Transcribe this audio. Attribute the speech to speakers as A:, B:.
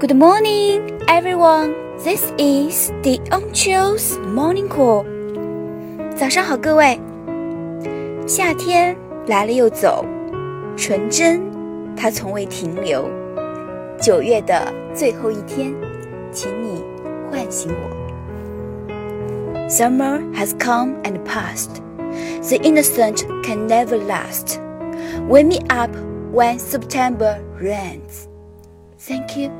A: Good morning, everyone. This is the Onchio's Morning Call. 早上好，各位。夏天来了又走，纯真它从未停留。九月的最后一天，请你唤醒我。Summer has come and passed. The innocent can never last. Wake me up when September rains. Thank you.